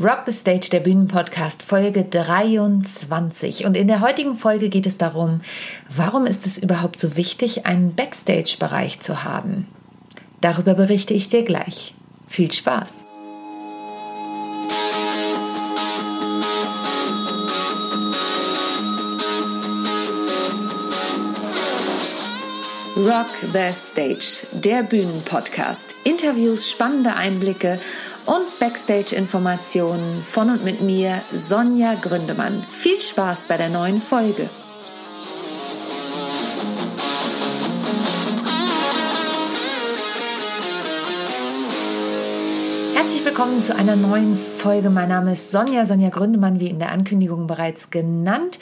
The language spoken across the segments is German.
Rock the Stage, der Bühnenpodcast, Folge 23. Und in der heutigen Folge geht es darum, warum ist es überhaupt so wichtig, einen Backstage-Bereich zu haben? Darüber berichte ich dir gleich. Viel Spaß! Rock the Stage, der Bühnenpodcast. Interviews, spannende Einblicke und Backstage-Informationen von und mit mir, Sonja Gründemann. Viel Spaß bei der neuen Folge. Herzlich willkommen zu einer neuen Folge. Mein Name ist Sonja, Sonja Gründemann, wie in der Ankündigung bereits genannt.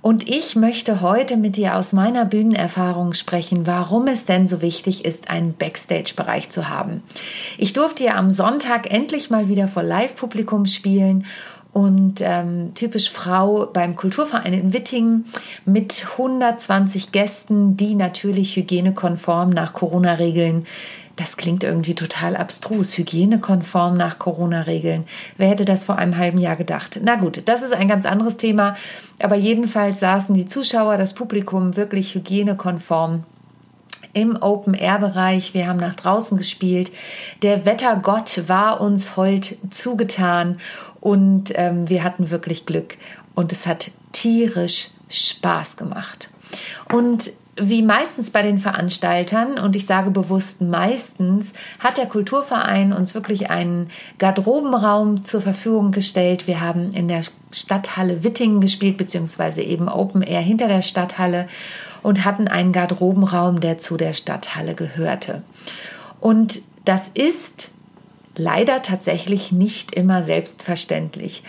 Und ich möchte heute mit dir aus meiner Bühnenerfahrung sprechen, warum es denn so wichtig ist, einen Backstage-Bereich zu haben. Ich durfte ja am Sonntag endlich mal wieder vor Live-Publikum spielen und ähm, typisch Frau beim Kulturverein in Wittingen mit 120 Gästen, die natürlich hygienekonform nach Corona-Regeln das klingt irgendwie total abstrus, hygienekonform nach Corona-Regeln. Wer hätte das vor einem halben Jahr gedacht? Na gut, das ist ein ganz anderes Thema. Aber jedenfalls saßen die Zuschauer, das Publikum wirklich hygienekonform im Open-Air-Bereich. Wir haben nach draußen gespielt. Der Wettergott war uns hold zugetan und ähm, wir hatten wirklich Glück. Und es hat tierisch Spaß gemacht. Und wie meistens bei den Veranstaltern, und ich sage bewusst meistens, hat der Kulturverein uns wirklich einen Garderobenraum zur Verfügung gestellt. Wir haben in der Stadthalle Wittingen gespielt, beziehungsweise eben Open Air hinter der Stadthalle und hatten einen Garderobenraum, der zu der Stadthalle gehörte. Und das ist leider tatsächlich nicht immer selbstverständlich.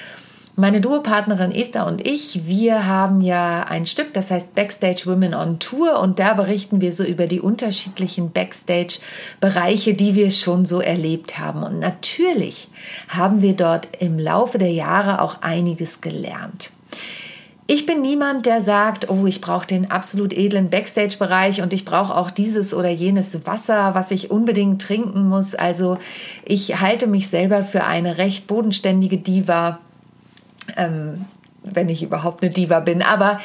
Meine Duopartnerin Esther und ich, wir haben ja ein Stück, das heißt Backstage Women on Tour und da berichten wir so über die unterschiedlichen Backstage-Bereiche, die wir schon so erlebt haben. Und natürlich haben wir dort im Laufe der Jahre auch einiges gelernt. Ich bin niemand, der sagt, oh, ich brauche den absolut edlen Backstage-Bereich und ich brauche auch dieses oder jenes Wasser, was ich unbedingt trinken muss. Also ich halte mich selber für eine recht bodenständige Diva ähm, wenn ich überhaupt eine Diva bin. Aber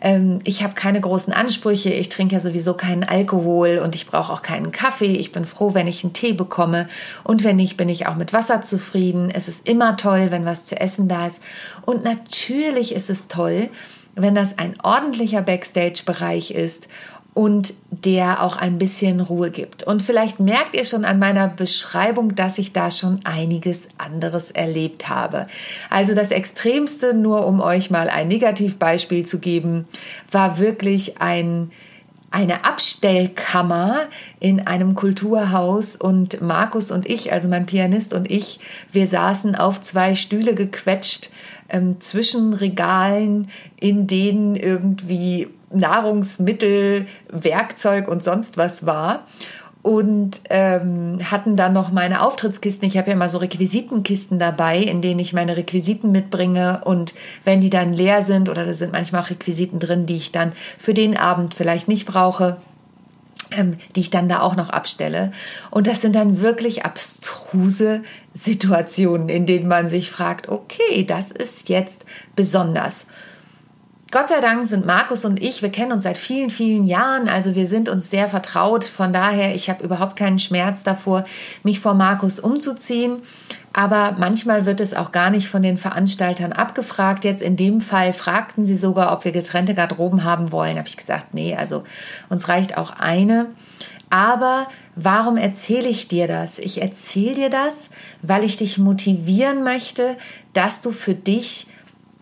ähm, ich habe keine großen Ansprüche. Ich trinke ja sowieso keinen Alkohol und ich brauche auch keinen Kaffee. Ich bin froh, wenn ich einen Tee bekomme. Und wenn nicht, bin ich auch mit Wasser zufrieden. Es ist immer toll, wenn was zu essen da ist. Und natürlich ist es toll, wenn das ein ordentlicher Backstage-Bereich ist und der auch ein bisschen Ruhe gibt. Und vielleicht merkt ihr schon an meiner Beschreibung, dass ich da schon einiges anderes erlebt habe. Also das Extremste, nur um euch mal ein Negativbeispiel zu geben, war wirklich ein eine Abstellkammer in einem Kulturhaus und Markus und ich, also mein Pianist und ich, wir saßen auf zwei Stühle gequetscht ähm, zwischen Regalen, in denen irgendwie Nahrungsmittel, Werkzeug und sonst was war und ähm, hatten dann noch meine Auftrittskisten. Ich habe ja immer so Requisitenkisten dabei, in denen ich meine Requisiten mitbringe und wenn die dann leer sind oder da sind manchmal auch Requisiten drin, die ich dann für den Abend vielleicht nicht brauche, ähm, die ich dann da auch noch abstelle. Und das sind dann wirklich abstruse Situationen, in denen man sich fragt, okay, das ist jetzt besonders. Gott sei Dank sind Markus und ich, wir kennen uns seit vielen, vielen Jahren, also wir sind uns sehr vertraut. Von daher, ich habe überhaupt keinen Schmerz davor, mich vor Markus umzuziehen. Aber manchmal wird es auch gar nicht von den Veranstaltern abgefragt. Jetzt in dem Fall fragten sie sogar, ob wir getrennte Garderoben haben wollen. Habe ich gesagt, nee, also uns reicht auch eine. Aber warum erzähle ich dir das? Ich erzähle dir das, weil ich dich motivieren möchte, dass du für dich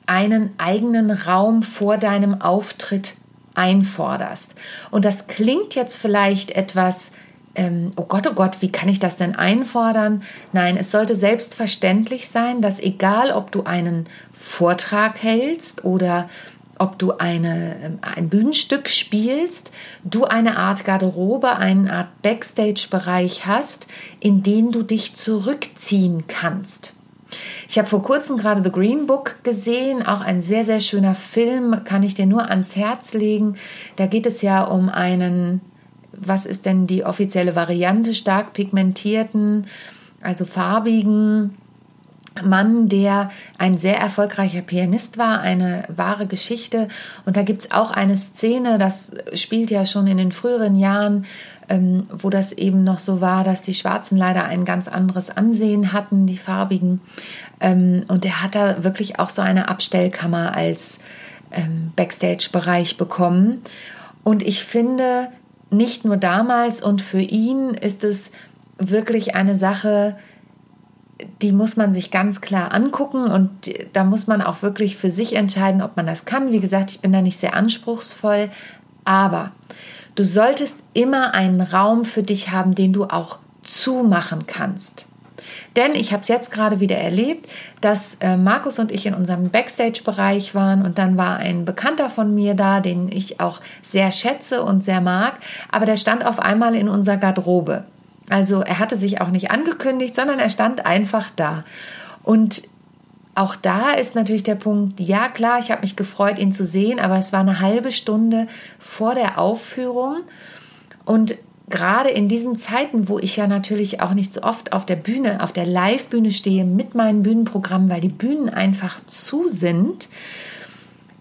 einen eigenen Raum vor deinem Auftritt einforderst. Und das klingt jetzt vielleicht etwas, ähm, oh Gott, oh Gott, wie kann ich das denn einfordern? Nein, es sollte selbstverständlich sein, dass egal, ob du einen Vortrag hältst oder ob du eine, ähm, ein Bühnenstück spielst, du eine Art Garderobe, eine Art Backstage-Bereich hast, in den du dich zurückziehen kannst. Ich habe vor kurzem gerade The Green Book gesehen, auch ein sehr, sehr schöner Film, kann ich dir nur ans Herz legen. Da geht es ja um einen, was ist denn die offizielle Variante, stark pigmentierten, also farbigen Mann, der ein sehr erfolgreicher Pianist war, eine wahre Geschichte. Und da gibt es auch eine Szene, das spielt ja schon in den früheren Jahren, ähm, wo das eben noch so war, dass die Schwarzen leider ein ganz anderes Ansehen hatten, die Farbigen. Ähm, und er hat da wirklich auch so eine Abstellkammer als ähm, Backstage-Bereich bekommen. Und ich finde, nicht nur damals und für ihn ist es wirklich eine Sache, die muss man sich ganz klar angucken und da muss man auch wirklich für sich entscheiden, ob man das kann. Wie gesagt, ich bin da nicht sehr anspruchsvoll, aber du solltest immer einen Raum für dich haben, den du auch zumachen kannst. Denn ich habe es jetzt gerade wieder erlebt, dass äh, Markus und ich in unserem Backstage-Bereich waren und dann war ein Bekannter von mir da, den ich auch sehr schätze und sehr mag, aber der stand auf einmal in unserer Garderobe. Also er hatte sich auch nicht angekündigt, sondern er stand einfach da. Und auch da ist natürlich der Punkt, ja klar, ich habe mich gefreut, ihn zu sehen, aber es war eine halbe Stunde vor der Aufführung. Und gerade in diesen Zeiten, wo ich ja natürlich auch nicht so oft auf der Bühne, auf der Live-Bühne stehe mit meinen Bühnenprogrammen, weil die Bühnen einfach zu sind,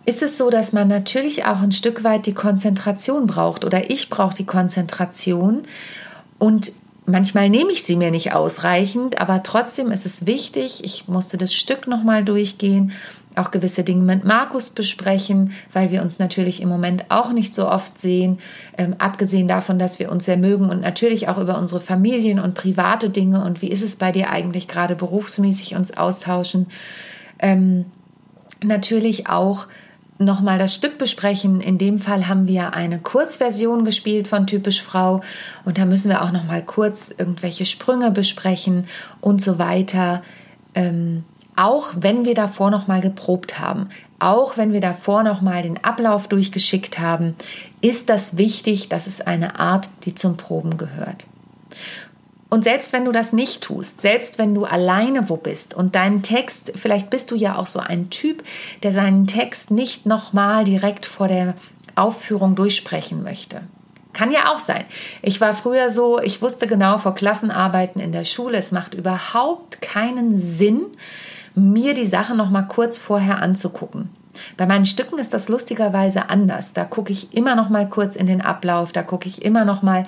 ist es so, dass man natürlich auch ein Stück weit die Konzentration braucht oder ich brauche die Konzentration und Manchmal nehme ich sie mir nicht ausreichend, aber trotzdem ist es wichtig. Ich musste das Stück nochmal durchgehen, auch gewisse Dinge mit Markus besprechen, weil wir uns natürlich im Moment auch nicht so oft sehen. Ähm, abgesehen davon, dass wir uns sehr mögen und natürlich auch über unsere Familien und private Dinge und wie ist es bei dir eigentlich gerade berufsmäßig uns austauschen. Ähm, natürlich auch nochmal das Stück besprechen. In dem Fall haben wir eine Kurzversion gespielt von Typisch Frau und da müssen wir auch nochmal kurz irgendwelche Sprünge besprechen und so weiter. Ähm, auch wenn wir davor nochmal geprobt haben, auch wenn wir davor nochmal den Ablauf durchgeschickt haben, ist das wichtig, dass es eine Art, die zum Proben gehört. Und selbst wenn du das nicht tust, selbst wenn du alleine wo bist und deinen Text, vielleicht bist du ja auch so ein Typ, der seinen Text nicht nochmal direkt vor der Aufführung durchsprechen möchte. Kann ja auch sein. Ich war früher so, ich wusste genau vor Klassenarbeiten in der Schule, es macht überhaupt keinen Sinn, mir die Sache nochmal kurz vorher anzugucken. Bei meinen Stücken ist das lustigerweise anders. Da gucke ich immer noch mal kurz in den Ablauf, da gucke ich immer noch mal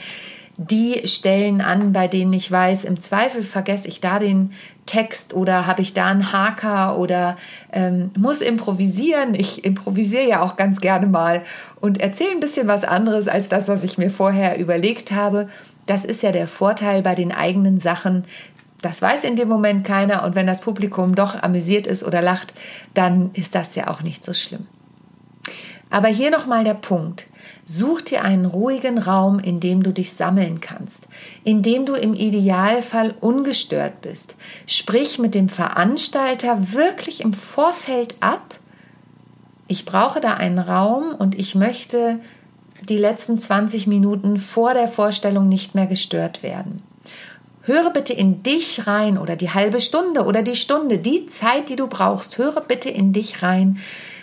die Stellen an, bei denen ich weiß, im Zweifel vergesse ich da den Text oder habe ich da einen Haker oder ähm, muss improvisieren. Ich improvisiere ja auch ganz gerne mal und erzähle ein bisschen was anderes als das, was ich mir vorher überlegt habe. Das ist ja der Vorteil bei den eigenen Sachen. Das weiß in dem Moment keiner und wenn das Publikum doch amüsiert ist oder lacht, dann ist das ja auch nicht so schlimm. Aber hier nochmal der Punkt. Such dir einen ruhigen Raum, in dem du dich sammeln kannst, in dem du im Idealfall ungestört bist. Sprich mit dem Veranstalter wirklich im Vorfeld ab. Ich brauche da einen Raum und ich möchte die letzten 20 Minuten vor der Vorstellung nicht mehr gestört werden. Höre bitte in dich rein oder die halbe Stunde oder die Stunde, die Zeit, die du brauchst. Höre bitte in dich rein,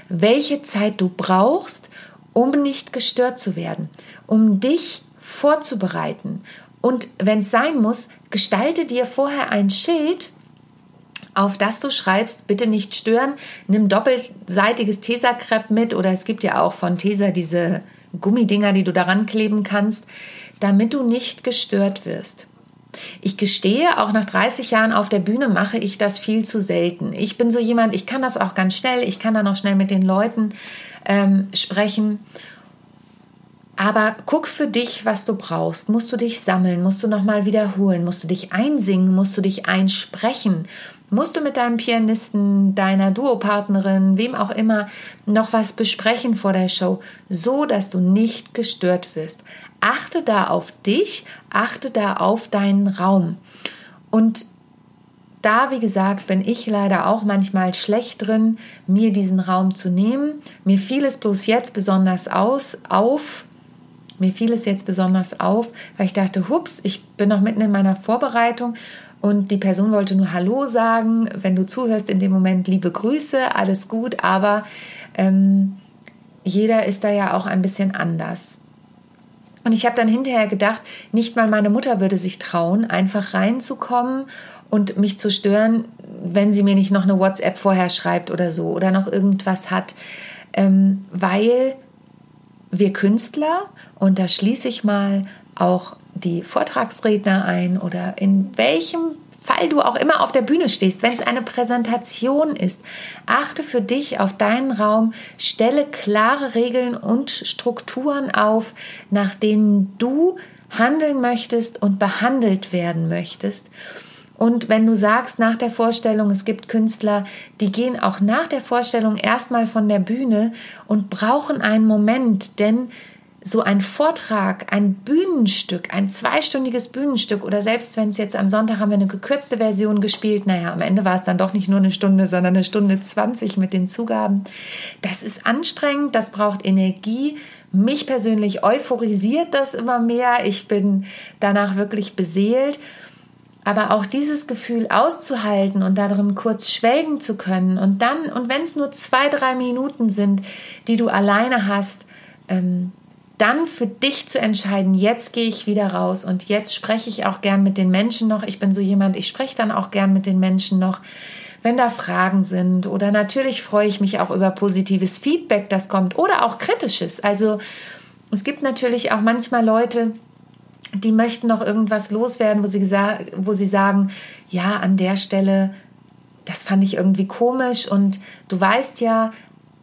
welche Zeit du brauchst, um nicht gestört zu werden, um dich vorzubereiten. Und wenn es sein muss, gestalte dir vorher ein Schild, auf das du schreibst, bitte nicht stören, nimm doppelseitiges Tesakrepp mit oder es gibt ja auch von Tesa diese Gummidinger, die du daran kleben kannst, damit du nicht gestört wirst. Ich gestehe, auch nach 30 Jahren auf der Bühne mache ich das viel zu selten. Ich bin so jemand, ich kann das auch ganz schnell, ich kann dann auch schnell mit den Leuten ähm, sprechen. Aber guck für dich, was du brauchst. Musst du dich sammeln? Musst du nochmal wiederholen? Musst du dich einsingen? Musst du dich einsprechen? Musst du mit deinem Pianisten, deiner Duopartnerin, wem auch immer, noch was besprechen vor der Show, so dass du nicht gestört wirst? Achte da auf dich, achte da auf deinen Raum. Und da, wie gesagt, bin ich leider auch manchmal schlecht drin, mir diesen Raum zu nehmen. Mir fiel es bloß jetzt besonders aus, auf. Mir fiel es jetzt besonders auf, weil ich dachte, hups, ich bin noch mitten in meiner Vorbereitung und die Person wollte nur Hallo sagen. Wenn du zuhörst in dem Moment, liebe Grüße, alles gut, aber ähm, jeder ist da ja auch ein bisschen anders. Und ich habe dann hinterher gedacht, nicht mal meine Mutter würde sich trauen, einfach reinzukommen und mich zu stören, wenn sie mir nicht noch eine WhatsApp vorher schreibt oder so oder noch irgendwas hat, ähm, weil wir Künstler, und da schließe ich mal auch die Vortragsredner ein oder in welchem Fall du auch immer auf der Bühne stehst, wenn es eine Präsentation ist, achte für dich auf deinen Raum, stelle klare Regeln und Strukturen auf, nach denen du handeln möchtest und behandelt werden möchtest. Und wenn du sagst nach der Vorstellung, es gibt Künstler, die gehen auch nach der Vorstellung erstmal von der Bühne und brauchen einen Moment, denn so ein Vortrag, ein Bühnenstück, ein zweistündiges Bühnenstück oder selbst wenn es jetzt am Sonntag haben wir eine gekürzte Version gespielt, naja, am Ende war es dann doch nicht nur eine Stunde, sondern eine Stunde 20 mit den Zugaben. Das ist anstrengend, das braucht Energie. Mich persönlich euphorisiert das immer mehr. Ich bin danach wirklich beseelt. Aber auch dieses Gefühl auszuhalten und darin kurz schwelgen zu können und dann, und wenn es nur zwei, drei Minuten sind, die du alleine hast, ähm, dann für dich zu entscheiden, jetzt gehe ich wieder raus und jetzt spreche ich auch gern mit den Menschen noch. Ich bin so jemand, ich spreche dann auch gern mit den Menschen noch, wenn da Fragen sind. Oder natürlich freue ich mich auch über positives Feedback, das kommt oder auch kritisches. Also es gibt natürlich auch manchmal Leute, die möchten noch irgendwas loswerden, wo sie, wo sie sagen, ja, an der Stelle, das fand ich irgendwie komisch und du weißt ja,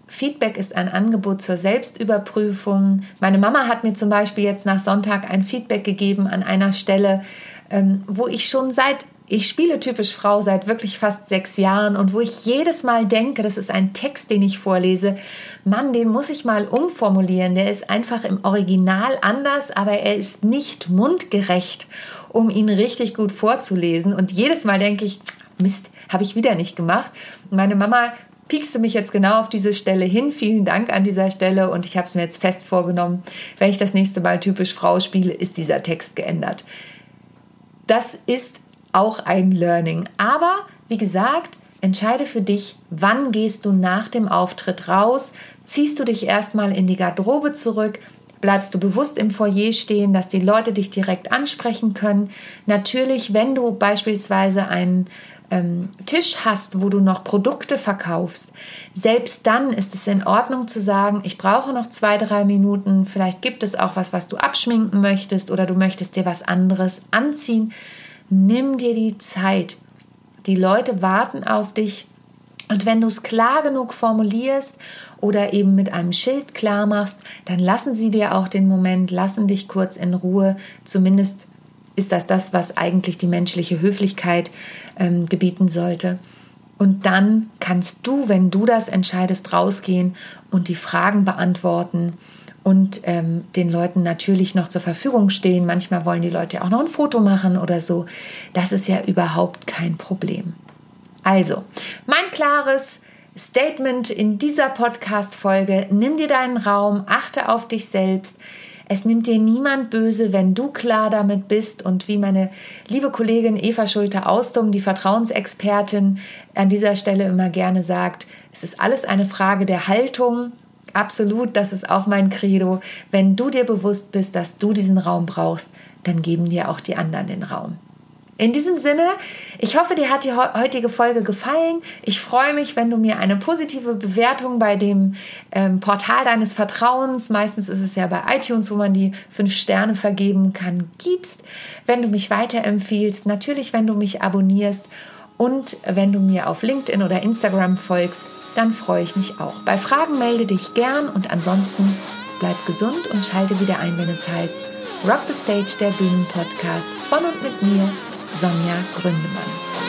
Feedback ist ein Angebot zur Selbstüberprüfung. Meine Mama hat mir zum Beispiel jetzt nach Sonntag ein Feedback gegeben an einer Stelle, ähm, wo ich schon seit ich spiele typisch Frau seit wirklich fast sechs Jahren und wo ich jedes Mal denke, das ist ein Text, den ich vorlese, Mann, den muss ich mal umformulieren. Der ist einfach im Original anders, aber er ist nicht mundgerecht, um ihn richtig gut vorzulesen. Und jedes Mal denke ich, Mist, habe ich wieder nicht gemacht. meine Mama piekste mich jetzt genau auf diese Stelle hin. Vielen Dank an dieser Stelle und ich habe es mir jetzt fest vorgenommen, wenn ich das nächste Mal typisch Frau spiele, ist dieser Text geändert. Das ist auch ein Learning. Aber wie gesagt, entscheide für dich, wann gehst du nach dem Auftritt raus, ziehst du dich erstmal in die Garderobe zurück, bleibst du bewusst im Foyer stehen, dass die Leute dich direkt ansprechen können. Natürlich, wenn du beispielsweise einen ähm, Tisch hast, wo du noch Produkte verkaufst, selbst dann ist es in Ordnung zu sagen, ich brauche noch zwei, drei Minuten, vielleicht gibt es auch was, was du abschminken möchtest oder du möchtest dir was anderes anziehen. Nimm dir die Zeit. Die Leute warten auf dich. Und wenn du es klar genug formulierst oder eben mit einem Schild klar machst, dann lassen sie dir auch den Moment, lassen dich kurz in Ruhe. Zumindest ist das das, was eigentlich die menschliche Höflichkeit ähm, gebieten sollte. Und dann kannst du, wenn du das entscheidest, rausgehen und die Fragen beantworten und ähm, den Leuten natürlich noch zur Verfügung stehen. Manchmal wollen die Leute auch noch ein Foto machen oder so. Das ist ja überhaupt kein Problem. Also, mein klares Statement in dieser Podcast-Folge: Nimm dir deinen Raum, achte auf dich selbst. Es nimmt dir niemand böse, wenn du klar damit bist und wie meine liebe Kollegin Eva Schulte-Austum, die Vertrauensexpertin, an dieser Stelle immer gerne sagt, es ist alles eine Frage der Haltung Absolut, das ist auch mein Credo. Wenn du dir bewusst bist, dass du diesen Raum brauchst, dann geben dir auch die anderen den Raum. In diesem Sinne, ich hoffe, dir hat die heutige Folge gefallen. Ich freue mich, wenn du mir eine positive Bewertung bei dem ähm, Portal deines Vertrauens, meistens ist es ja bei iTunes, wo man die fünf Sterne vergeben kann, gibst. Wenn du mich weiterempfiehlst, natürlich, wenn du mich abonnierst und wenn du mir auf LinkedIn oder Instagram folgst, dann freue ich mich auch. Bei Fragen melde dich gern und ansonsten bleib gesund und schalte wieder ein, wenn es heißt Rock the Stage, der Bühnenpodcast von und mit mir, Sonja Gründemann.